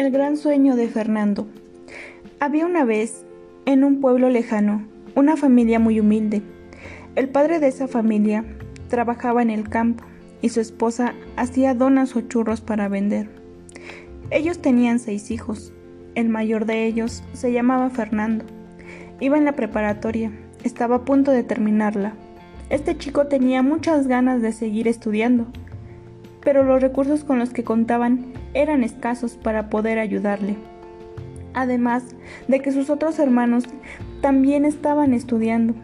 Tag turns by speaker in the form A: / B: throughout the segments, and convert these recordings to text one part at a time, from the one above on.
A: El gran sueño de Fernando. Había una vez, en un pueblo lejano, una familia muy humilde. El padre de esa familia trabajaba en el campo y su esposa hacía donas o churros para vender. Ellos tenían seis hijos. El mayor de ellos se llamaba Fernando. Iba en la preparatoria, estaba a punto de terminarla. Este chico tenía muchas ganas de seguir estudiando, pero los recursos con los que contaban eran escasos para poder ayudarle. Además de que sus otros hermanos también estaban estudiando.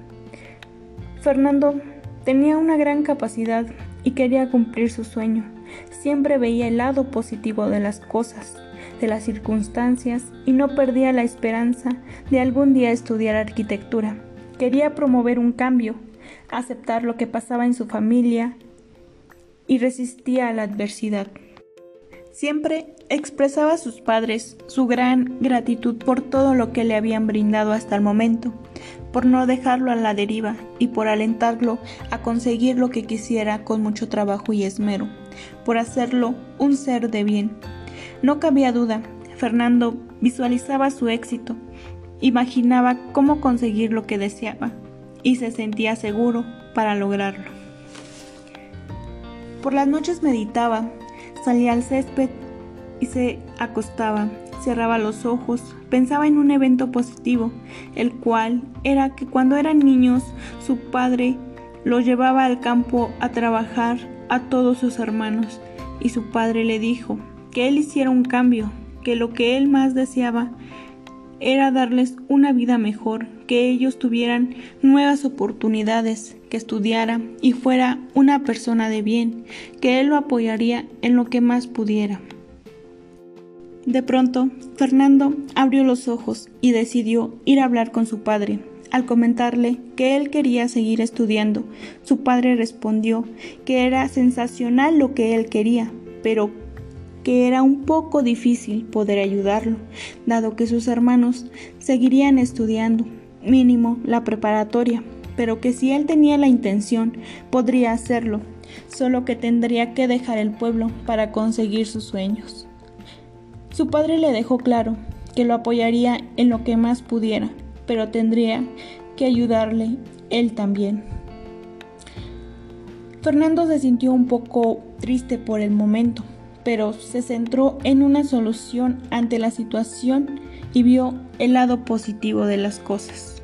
A: Fernando tenía una gran capacidad y quería cumplir su sueño. Siempre veía el lado positivo de las cosas, de las circunstancias y no perdía la esperanza de algún día estudiar arquitectura. Quería promover un cambio, aceptar lo que pasaba en su familia y resistía a la adversidad. Siempre expresaba a sus padres su gran gratitud por todo lo que le habían brindado hasta el momento, por no dejarlo a la deriva y por alentarlo a conseguir lo que quisiera con mucho trabajo y esmero, por hacerlo un ser de bien. No cabía duda, Fernando visualizaba su éxito, imaginaba cómo conseguir lo que deseaba y se sentía seguro para lograrlo. Por las noches meditaba, salía al césped y se acostaba, cerraba los ojos, pensaba en un evento positivo, el cual era que cuando eran niños su padre lo llevaba al campo a trabajar a todos sus hermanos y su padre le dijo que él hiciera un cambio, que lo que él más deseaba era darles una vida mejor, que ellos tuvieran nuevas oportunidades, que estudiara y fuera una persona de bien, que él lo apoyaría en lo que más pudiera. De pronto, Fernando abrió los ojos y decidió ir a hablar con su padre. Al comentarle que él quería seguir estudiando, su padre respondió que era sensacional lo que él quería, pero que era un poco difícil poder ayudarlo, dado que sus hermanos seguirían estudiando, mínimo la preparatoria, pero que si él tenía la intención, podría hacerlo, solo que tendría que dejar el pueblo para conseguir sus sueños. Su padre le dejó claro que lo apoyaría en lo que más pudiera, pero tendría que ayudarle él también. Fernando se sintió un poco triste por el momento, pero se centró en una solución ante la situación y vio el lado positivo de las cosas.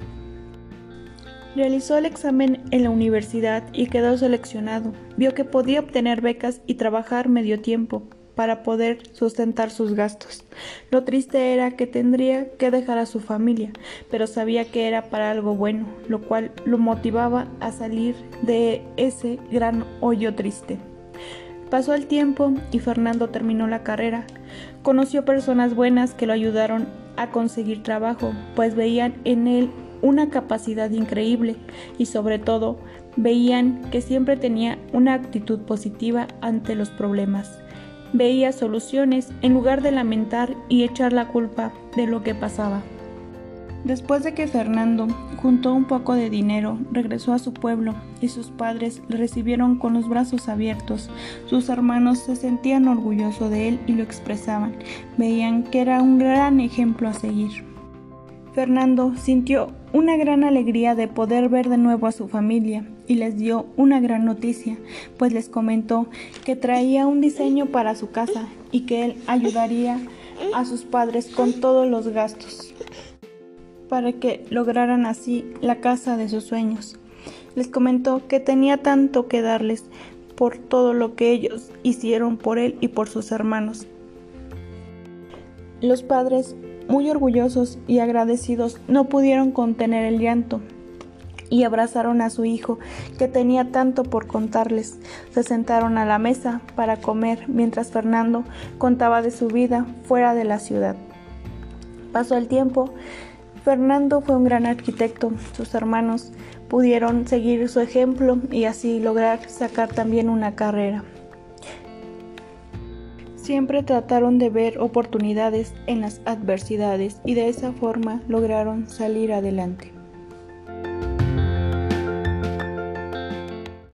A: Realizó el examen en la universidad y quedó seleccionado. Vio que podía obtener becas y trabajar medio tiempo para poder sustentar sus gastos. Lo triste era que tendría que dejar a su familia, pero sabía que era para algo bueno, lo cual lo motivaba a salir de ese gran hoyo triste. Pasó el tiempo y Fernando terminó la carrera. Conoció personas buenas que lo ayudaron a conseguir trabajo, pues veían en él una capacidad increíble y sobre todo veían que siempre tenía una actitud positiva ante los problemas. Veía soluciones en lugar de lamentar y echar la culpa de lo que pasaba. Después de que Fernando juntó un poco de dinero, regresó a su pueblo y sus padres le recibieron con los brazos abiertos. Sus hermanos se sentían orgullosos de él y lo expresaban. Veían que era un gran ejemplo a seguir. Fernando sintió una gran alegría de poder ver de nuevo a su familia y les dio una gran noticia, pues les comentó que traía un diseño para su casa y que él ayudaría a sus padres con todos los gastos para que lograran así la casa de sus sueños. Les comentó que tenía tanto que darles por todo lo que ellos hicieron por él y por sus hermanos. Los padres, muy orgullosos y agradecidos, no pudieron contener el llanto y abrazaron a su hijo, que tenía tanto por contarles. Se sentaron a la mesa para comer mientras Fernando contaba de su vida fuera de la ciudad. Pasó el tiempo Fernando fue un gran arquitecto, sus hermanos pudieron seguir su ejemplo y así lograr sacar también una carrera. Siempre trataron de ver oportunidades en las adversidades y de esa forma lograron salir adelante.